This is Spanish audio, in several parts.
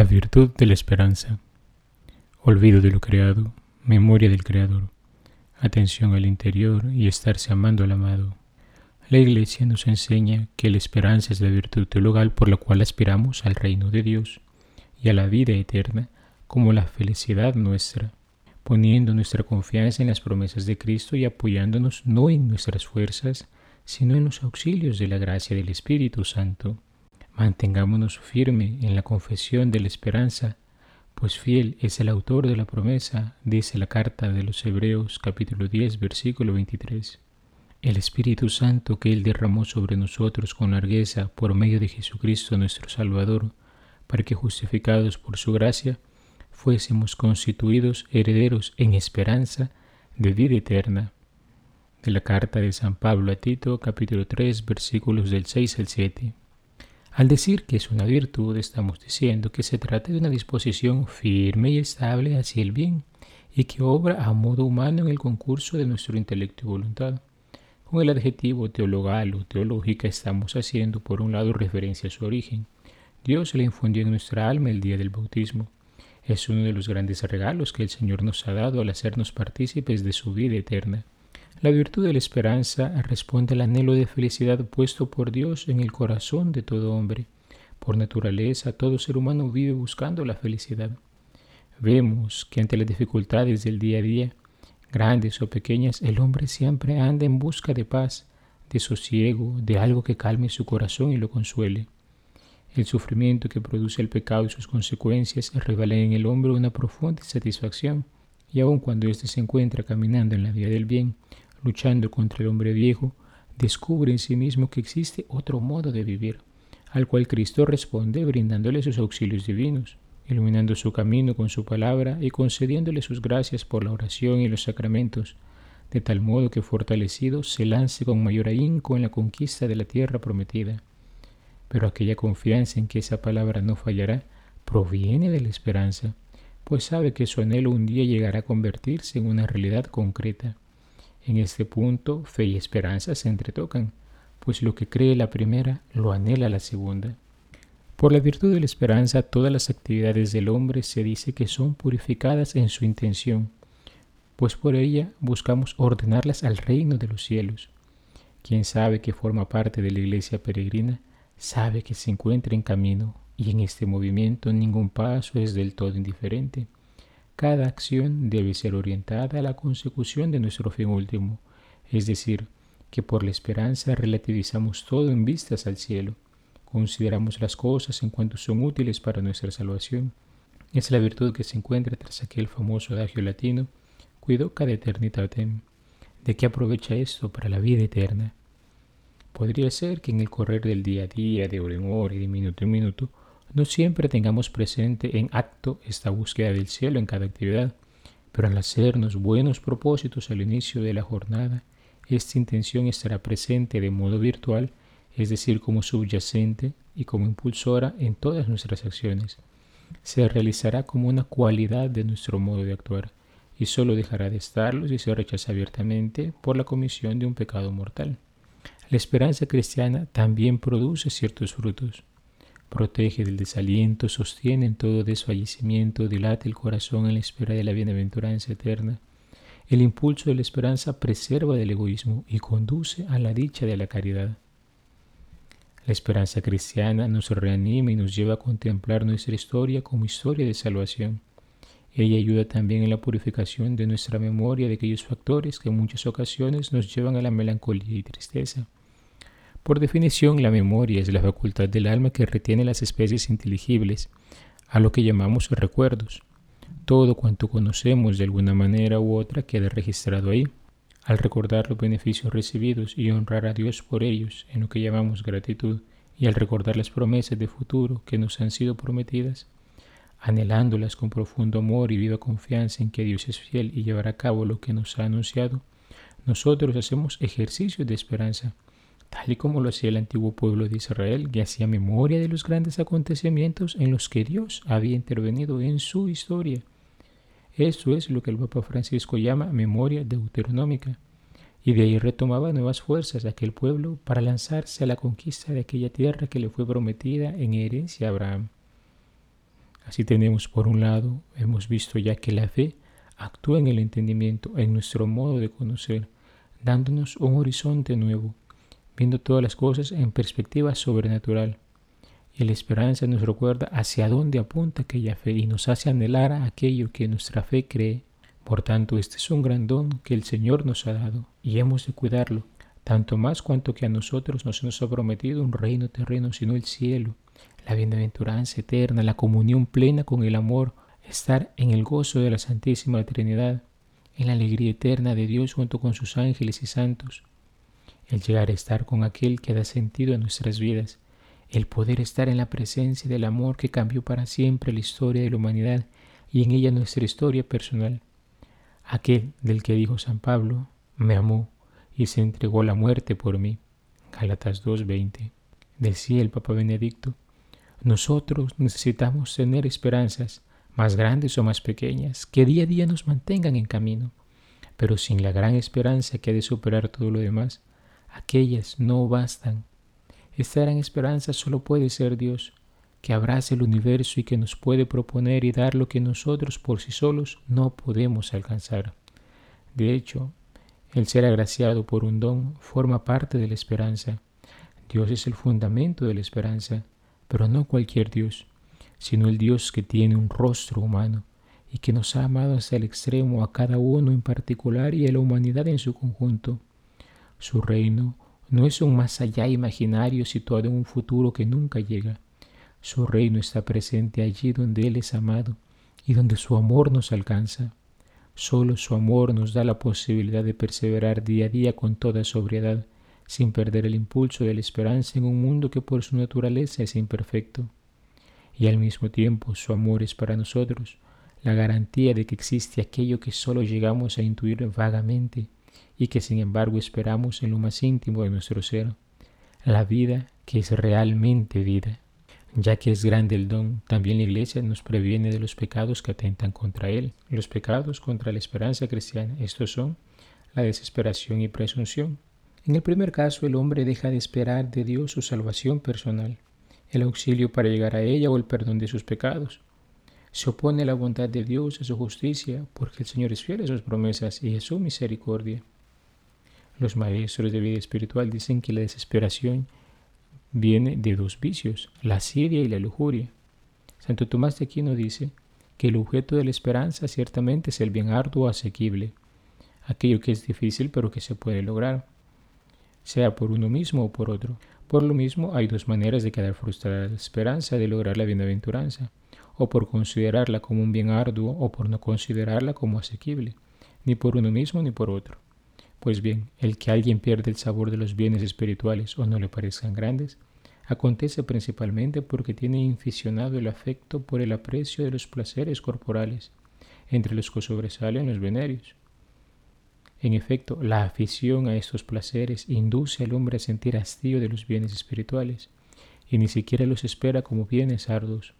La virtud de la esperanza. Olvido de lo creado, memoria del Creador, atención al interior y estarse amando al amado. La Iglesia nos enseña que la esperanza es la virtud teologal por la cual aspiramos al reino de Dios y a la vida eterna como la felicidad nuestra, poniendo nuestra confianza en las promesas de Cristo y apoyándonos no en nuestras fuerzas, sino en los auxilios de la gracia del Espíritu Santo. Mantengámonos firme en la confesión de la esperanza, pues fiel es el autor de la promesa, dice la carta de los Hebreos capítulo 10 versículo 23. El Espíritu Santo que Él derramó sobre nosotros con largueza por medio de Jesucristo nuestro Salvador, para que justificados por su gracia, fuésemos constituidos herederos en esperanza de vida eterna. De la carta de San Pablo a Tito capítulo 3 versículos del 6 al 7. Al decir que es una virtud, estamos diciendo que se trata de una disposición firme y estable hacia el bien y que obra a modo humano en el concurso de nuestro intelecto y voluntad. Con el adjetivo teologal o teológica estamos haciendo por un lado referencia a su origen. Dios le infundió en nuestra alma el día del bautismo. Es uno de los grandes regalos que el Señor nos ha dado al hacernos partícipes de su vida eterna. La virtud de la esperanza responde al anhelo de felicidad puesto por Dios en el corazón de todo hombre. Por naturaleza, todo ser humano vive buscando la felicidad. Vemos que ante las dificultades del día a día, grandes o pequeñas, el hombre siempre anda en busca de paz, de sosiego, de algo que calme su corazón y lo consuele. El sufrimiento que produce el pecado y sus consecuencias revelan en el hombre una profunda insatisfacción, y aun cuando éste se encuentra caminando en la vía del bien, luchando contra el hombre viejo, descubre en sí mismo que existe otro modo de vivir, al cual Cristo responde brindándole sus auxilios divinos, iluminando su camino con su palabra y concediéndole sus gracias por la oración y los sacramentos, de tal modo que fortalecido se lance con mayor ahínco en la conquista de la tierra prometida. Pero aquella confianza en que esa palabra no fallará proviene de la esperanza, pues sabe que su anhelo un día llegará a convertirse en una realidad concreta. En este punto, fe y esperanza se entretocan, pues lo que cree la primera lo anhela la segunda. Por la virtud de la esperanza, todas las actividades del hombre se dice que son purificadas en su intención, pues por ella buscamos ordenarlas al reino de los cielos. Quien sabe que forma parte de la iglesia peregrina, sabe que se encuentra en camino, y en este movimiento ningún paso es del todo indiferente. Cada acción debe ser orientada a la consecución de nuestro fin último, es decir, que por la esperanza relativizamos todo en vistas al cielo, consideramos las cosas en cuanto son útiles para nuestra salvación. Es la virtud que se encuentra tras aquel famoso adagio latino, cuido cada eternitatem. ¿De qué aprovecha esto para la vida eterna? Podría ser que en el correr del día a día, de hora en hora y de minuto en minuto, no siempre tengamos presente en acto esta búsqueda del cielo en cada actividad, pero al hacernos buenos propósitos al inicio de la jornada, esta intención estará presente de modo virtual, es decir, como subyacente y como impulsora en todas nuestras acciones. Se realizará como una cualidad de nuestro modo de actuar y solo dejará de estarlo si se rechaza abiertamente por la comisión de un pecado mortal. La esperanza cristiana también produce ciertos frutos protege del desaliento, sostiene en todo desfallecimiento, dilata el corazón en la espera de la bienaventuranza eterna. El impulso de la esperanza preserva del egoísmo y conduce a la dicha de la caridad. La esperanza cristiana nos reanima y nos lleva a contemplar nuestra historia como historia de salvación. Ella ayuda también en la purificación de nuestra memoria de aquellos factores que en muchas ocasiones nos llevan a la melancolía y tristeza. Por definición, la memoria es la facultad del alma que retiene las especies inteligibles, a lo que llamamos recuerdos. Todo cuanto conocemos de alguna manera u otra queda registrado ahí. Al recordar los beneficios recibidos y honrar a Dios por ellos, en lo que llamamos gratitud, y al recordar las promesas de futuro que nos han sido prometidas, anhelándolas con profundo amor y viva confianza en que Dios es fiel y llevará a cabo lo que nos ha anunciado, nosotros hacemos ejercicio de esperanza tal y como lo hacía el antiguo pueblo de Israel, que hacía memoria de los grandes acontecimientos en los que Dios había intervenido en su historia. Eso es lo que el Papa Francisco llama memoria deuteronómica, y de ahí retomaba nuevas fuerzas de aquel pueblo para lanzarse a la conquista de aquella tierra que le fue prometida en herencia a Abraham. Así tenemos por un lado, hemos visto ya que la fe actúa en el entendimiento, en nuestro modo de conocer, dándonos un horizonte nuevo, viendo todas las cosas en perspectiva sobrenatural. Y la esperanza nos recuerda hacia dónde apunta aquella fe y nos hace anhelar aquello que nuestra fe cree. Por tanto, este es un gran don que el Señor nos ha dado y hemos de cuidarlo, tanto más cuanto que a nosotros no se nos ha prometido un reino terreno, sino el cielo, la bienaventuranza eterna, la comunión plena con el amor, estar en el gozo de la Santísima Trinidad, en la alegría eterna de Dios junto con sus ángeles y santos, el llegar a estar con aquel que da sentido a nuestras vidas, el poder estar en la presencia del amor que cambió para siempre la historia de la humanidad y en ella nuestra historia personal, aquel del que dijo San Pablo, me amó y se entregó la muerte por mí. Gálatas 2.20. Decía el Papa Benedicto, nosotros necesitamos tener esperanzas, más grandes o más pequeñas, que día a día nos mantengan en camino, pero sin la gran esperanza que ha de superar todo lo demás, aquellas no bastan. Esta gran esperanza solo puede ser Dios, que abrace el universo y que nos puede proponer y dar lo que nosotros por sí solos no podemos alcanzar. De hecho, el ser agraciado por un don forma parte de la esperanza. Dios es el fundamento de la esperanza, pero no cualquier Dios, sino el Dios que tiene un rostro humano y que nos ha amado hasta el extremo a cada uno en particular y a la humanidad en su conjunto. Su reino no es un más allá imaginario situado en un futuro que nunca llega. Su reino está presente allí donde Él es amado y donde su amor nos alcanza. Solo su amor nos da la posibilidad de perseverar día a día con toda sobriedad, sin perder el impulso de la esperanza en un mundo que por su naturaleza es imperfecto. Y al mismo tiempo su amor es para nosotros la garantía de que existe aquello que solo llegamos a intuir vagamente y que sin embargo esperamos en lo más íntimo de nuestro ser, la vida que es realmente vida. Ya que es grande el don, también la Iglesia nos previene de los pecados que atentan contra él. Los pecados contra la esperanza cristiana, estos son la desesperación y presunción. En el primer caso, el hombre deja de esperar de Dios su salvación personal, el auxilio para llegar a ella o el perdón de sus pecados. Se opone a la bondad de Dios, a su justicia, porque el Señor es fiel a sus promesas y a su misericordia. Los maestros de vida espiritual dicen que la desesperación viene de dos vicios, la asidia y la lujuria. Santo Tomás de Aquino dice que el objeto de la esperanza ciertamente es el bien arduo asequible, aquello que es difícil pero que se puede lograr, sea por uno mismo o por otro. Por lo mismo hay dos maneras de quedar frustrada la esperanza de lograr la bienaventuranza, o por considerarla como un bien arduo o por no considerarla como asequible, ni por uno mismo ni por otro. Pues bien, el que alguien pierde el sabor de los bienes espirituales o no le parezcan grandes, acontece principalmente porque tiene inficionado el afecto por el aprecio de los placeres corporales, entre los que sobresalen los venerios. En efecto, la afición a estos placeres induce al hombre a sentir hastío de los bienes espirituales, y ni siquiera los espera como bienes arduos.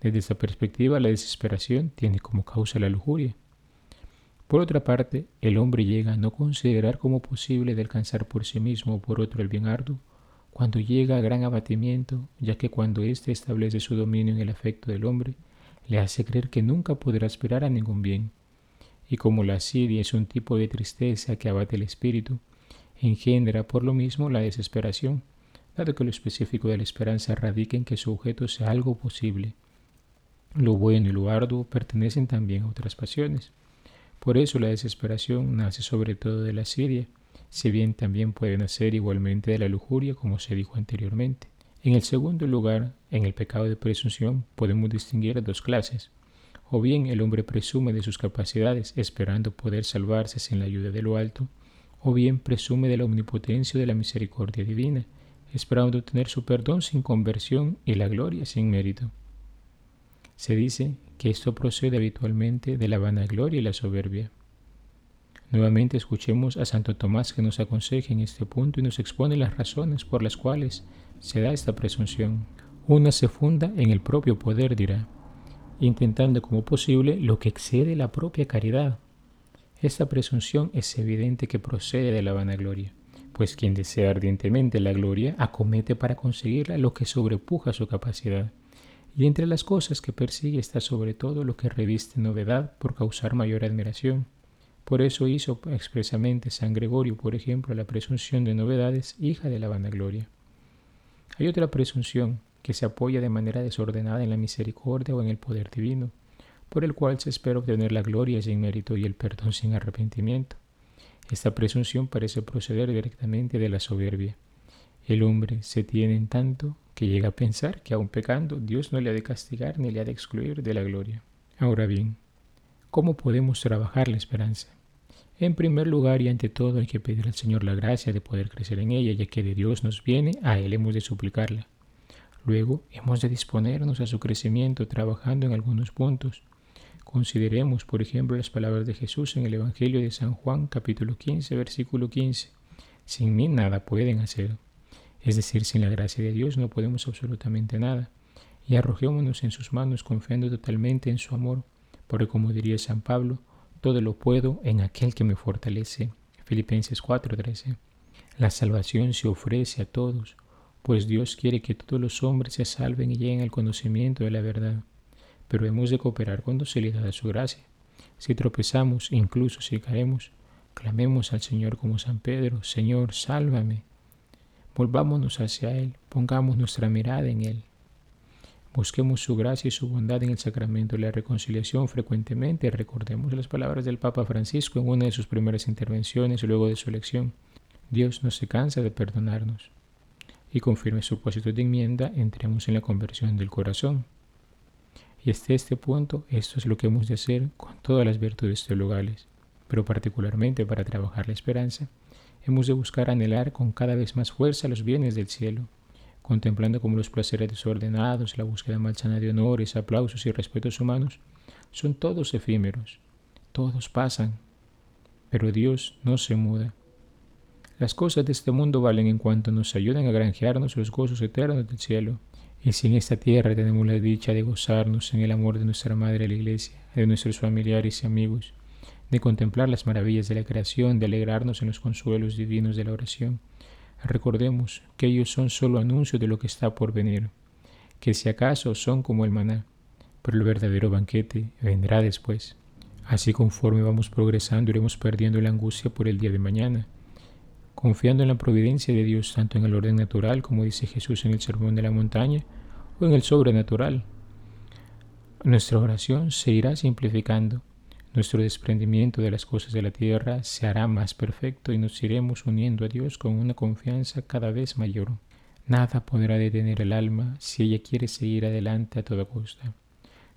Desde esta perspectiva, la desesperación tiene como causa la lujuria. Por otra parte, el hombre llega a no considerar como posible de alcanzar por sí mismo o por otro el bien arduo, cuando llega a gran abatimiento, ya que cuando éste establece su dominio en el afecto del hombre, le hace creer que nunca podrá esperar a ningún bien. Y como la asidia es un tipo de tristeza que abate el espíritu, engendra por lo mismo la desesperación, dado que lo específico de la esperanza radica en que su objeto sea algo posible. Lo bueno y lo arduo pertenecen también a otras pasiones. Por eso la desesperación nace sobre todo de la siria, si bien también puede nacer igualmente de la lujuria, como se dijo anteriormente. En el segundo lugar, en el pecado de presunción podemos distinguir dos clases. O bien el hombre presume de sus capacidades esperando poder salvarse sin la ayuda de lo alto, o bien presume de la omnipotencia de la misericordia divina, esperando tener su perdón sin conversión y la gloria sin mérito. Se dice que esto procede habitualmente de la vanagloria y la soberbia. Nuevamente escuchemos a Santo Tomás que nos aconseja en este punto y nos expone las razones por las cuales se da esta presunción. Una se funda en el propio poder, dirá, intentando como posible lo que excede la propia caridad. Esta presunción es evidente que procede de la vanagloria, pues quien desea ardientemente la gloria acomete para conseguirla lo que sobrepuja su capacidad Y entre las cosas que persigue está sobre todo lo que reviste novedad por causar mayor admiración. Por eso hizo expresamente San Gregorio, por ejemplo, la presunción de novedades, hija de la vanagloria. Hay otra presunción que se apoya de manera desordenada en la misericordia o en el poder divino, por el cual se espera obtener la gloria sin mérito y el perdón sin arrepentimiento. Esta presunción parece proceder directamente de la soberbia. El hombre se tiene en tanto que llega a pensar que aun pecando Dios no le ha de castigar ni le ha de excluir de la gloria. Ahora bien, ¿cómo podemos trabajar la esperanza? En primer lugar y ante todo hay que pedir al Señor la gracia de poder crecer en ella, ya que de Dios nos viene, a Él hemos de suplicarla. Luego hemos de disponernos a su crecimiento trabajando en algunos puntos. Consideremos, por ejemplo, las palabras de Jesús en el Evangelio de San Juan capítulo 15, versículo 15. Sin mí nada pueden hacer. Es decir, sin la gracia de Dios no podemos absolutamente nada. Y arrojémonos en sus manos confiando totalmente en su amor, porque como diría San Pablo, todo lo puedo en aquel que me fortalece. Filipenses 4:13. La salvación se ofrece a todos, pues Dios quiere que todos los hombres se salven y lleguen al conocimiento de la verdad. Pero hemos de cooperar con docilidad a su gracia. Si tropezamos, incluso si caemos, clamemos al Señor como San Pedro, Señor, sálvame. Volvámonos hacia Él, pongamos nuestra mirada en Él. Busquemos su gracia y su bondad en el sacramento de la reconciliación frecuentemente. Recordemos las palabras del Papa Francisco en una de sus primeras intervenciones luego de su elección. Dios no se cansa de perdonarnos. Y confirme su propósito de enmienda, entremos en la conversión del corazón. Y hasta este punto, esto es lo que hemos de hacer con todas las virtudes teologales, pero particularmente para trabajar la esperanza hemos de buscar anhelar con cada vez más fuerza los bienes del cielo, contemplando como los placeres desordenados, la búsqueda malsana de honores, aplausos y respetos humanos, son todos efímeros, todos pasan, pero Dios no se muda. Las cosas de este mundo valen en cuanto nos ayudan a granjearnos los gozos eternos del cielo. Y si en esta tierra tenemos la dicha de gozarnos en el amor de nuestra Madre la Iglesia, de nuestros familiares y amigos, de contemplar las maravillas de la creación, de alegrarnos en los consuelos divinos de la oración. Recordemos que ellos son solo anuncios de lo que está por venir, que si acaso son como el maná, pero el verdadero banquete vendrá después. Así conforme vamos progresando iremos perdiendo la angustia por el día de mañana, confiando en la providencia de Dios tanto en el orden natural, como dice Jesús en el Sermón de la Montaña, o en el sobrenatural. Nuestra oración se irá simplificando nuestro desprendimiento de las cosas de la tierra se hará más perfecto y nos iremos uniendo a Dios con una confianza cada vez mayor. Nada podrá detener el alma si ella quiere seguir adelante a toda costa.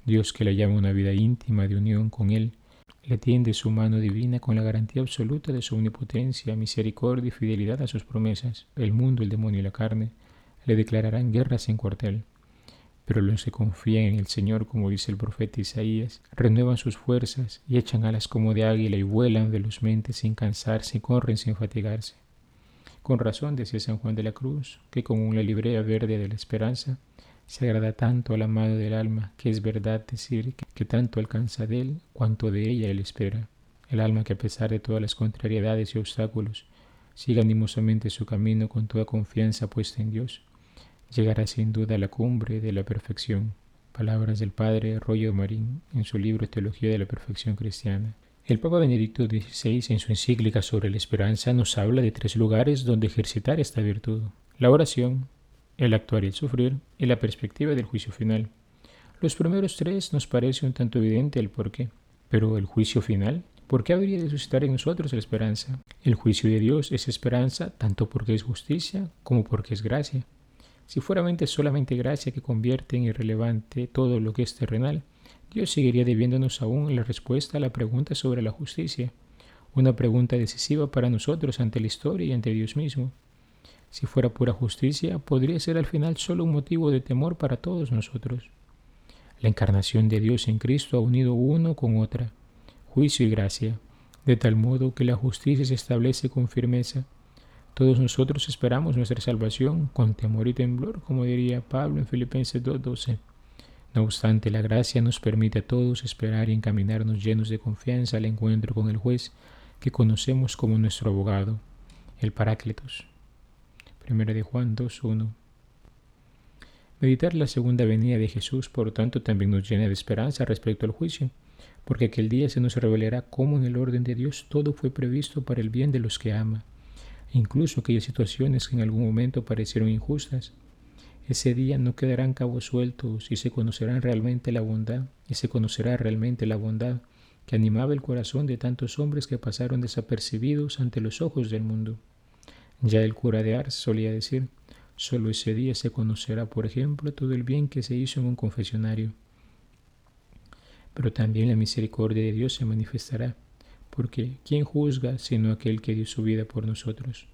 Dios que la llama una vida íntima de unión con Él, le tiende su mano divina con la garantía absoluta de su omnipotencia, misericordia y fidelidad a sus promesas. El mundo, el demonio y la carne le declararán guerra sin cuartel. Pero los que confían en el Señor, como dice el profeta Isaías, renuevan sus fuerzas y echan alas como de águila y vuelan velozmente sin cansarse y corren sin fatigarse. Con razón decía San Juan de la Cruz, que como una librea verde de la esperanza, se agrada tanto al amado del alma, que es verdad decir que, que tanto alcanza de él cuanto de ella él espera. El alma que a pesar de todas las contrariedades y obstáculos, siga animosamente su camino con toda confianza puesta en Dios, llegará sin duda a la cumbre de la perfección. Palabras del Padre Rollo Marín en su libro Teología de la Perfección Cristiana. El Papa Benedicto XVI en su encíclica sobre la esperanza nos habla de tres lugares donde ejercitar esta virtud. La oración, el actuar y el sufrir y la perspectiva del juicio final. Los primeros tres nos parece un tanto evidente el porqué, pero el juicio final, ¿por qué habría de suscitar en nosotros la esperanza? El juicio de Dios es esperanza tanto porque es justicia como porque es gracia. Si fuera solamente gracia que convierte en irrelevante todo lo que es terrenal, Dios seguiría debiéndonos aún la respuesta a la pregunta sobre la justicia, una pregunta decisiva para nosotros ante la historia y ante Dios mismo. Si fuera pura justicia, podría ser al final solo un motivo de temor para todos nosotros. La encarnación de Dios en Cristo ha unido uno con otra, juicio y gracia, de tal modo que la justicia se establece con firmeza todos nosotros esperamos nuestra salvación con temor y temblor, como diría Pablo en Filipenses 2.12. No obstante, la gracia nos permite a todos esperar y encaminarnos llenos de confianza al encuentro con el juez que conocemos como nuestro abogado, el Paráclitos. 1 de Juan 2.1. Meditar la segunda venida de Jesús, por tanto, también nos llena de esperanza respecto al juicio, porque aquel día se nos revelará cómo en el orden de Dios todo fue previsto para el bien de los que ama, incluso aquellas situaciones que en algún momento parecieron injustas. Ese día no quedarán cabos sueltos y se conocerán realmente la bondad, y se conocerá realmente la bondad que animaba el corazón de tantos hombres que pasaron desapercibidos ante los ojos del mundo. Ya el cura de Ars solía decir, solo ese día se conocerá, por ejemplo, todo el bien que se hizo en un confesionario. Pero también la misericordia de Dios se manifestará, porque ¿quién juzga sino aquel que dio su vida por nosotros?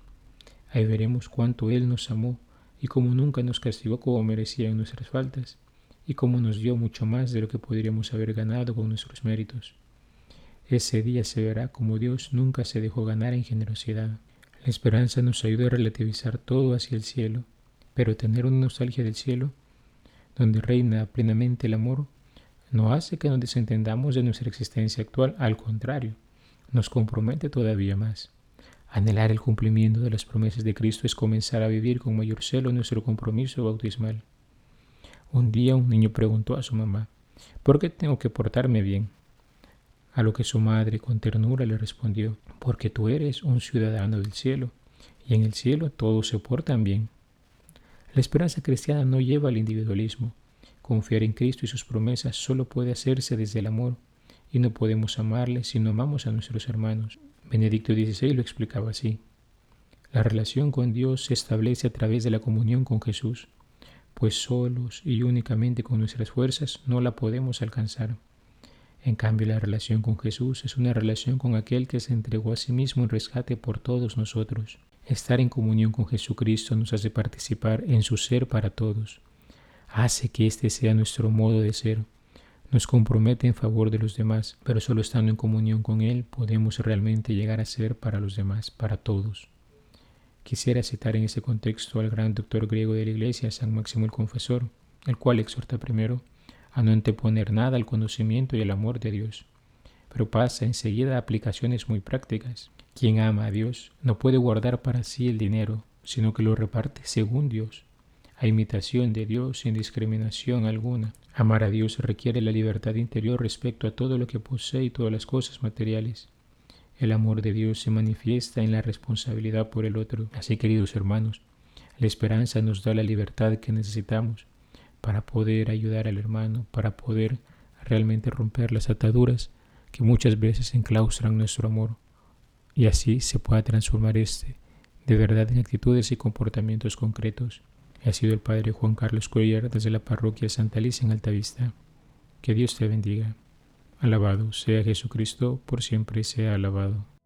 Ahí veremos cuánto Él nos amó y cómo nunca nos castigó como merecían nuestras faltas, y cómo nos dio mucho más de lo que podríamos haber ganado con nuestros méritos. Ese día se verá como Dios nunca se dejó ganar en generosidad. La esperanza nos ayuda a relativizar todo hacia el cielo, pero tener una nostalgia del cielo, donde reina plenamente el amor, no hace que nos desentendamos de nuestra existencia actual, al contrario, nos compromete todavía más. Anhelar el cumplimiento de las promesas de Cristo es comenzar a vivir con mayor celo nuestro compromiso bautismal. Un día un niño preguntó a su mamá, ¿por qué tengo que portarme bien? A lo que su madre con ternura le respondió, porque tú eres un ciudadano del cielo, y en el cielo todos se portan bien. La esperanza cristiana no lleva al individualismo. Confiar en Cristo y sus promesas solo puede hacerse desde el amor, y no podemos amarle si no amamos a nuestros hermanos. Benedicto XVI lo explicaba así. La relación con Dios se establece a través de la comunión con Jesús, pues solos y únicamente con nuestras fuerzas no la podemos alcanzar. En cambio, la relación con Jesús es una relación con aquel que se entregó a sí mismo en rescate por todos nosotros. Estar en comunión con Jesucristo nos hace participar en su ser para todos. Hace que este sea nuestro modo de ser. Nos compromete en favor de los demás, pero solo estando en comunión con Él podemos realmente llegar a ser para los demás, para todos. Quisiera citar en ese contexto al gran doctor griego de la Iglesia, San Máximo el Confesor, el cual exhorta primero a no anteponer nada al conocimiento y al amor de Dios. Pero pasa enseguida a aplicaciones muy prácticas. Quien ama a Dios no puede guardar para sí el dinero, sino que lo reparte según Dios, a imitación de Dios sin discriminación alguna. Amar a Dios requiere la libertad interior respecto a todo lo que posee y todas las cosas materiales. El amor de Dios se manifiesta en la responsabilidad por el otro. Así, queridos hermanos, la esperanza nos da la libertad que necesitamos para poder ayudar al hermano, para poder realmente romper las ataduras que muchas veces enclaustran nuestro amor y así se pueda transformar este de verdad en actitudes y comportamientos concretos. Ha sido el Padre Juan Carlos Cuellar desde la parroquia Santa Alicia en Altavista. Que Dios te bendiga. Alabado sea Jesucristo, por siempre sea alabado.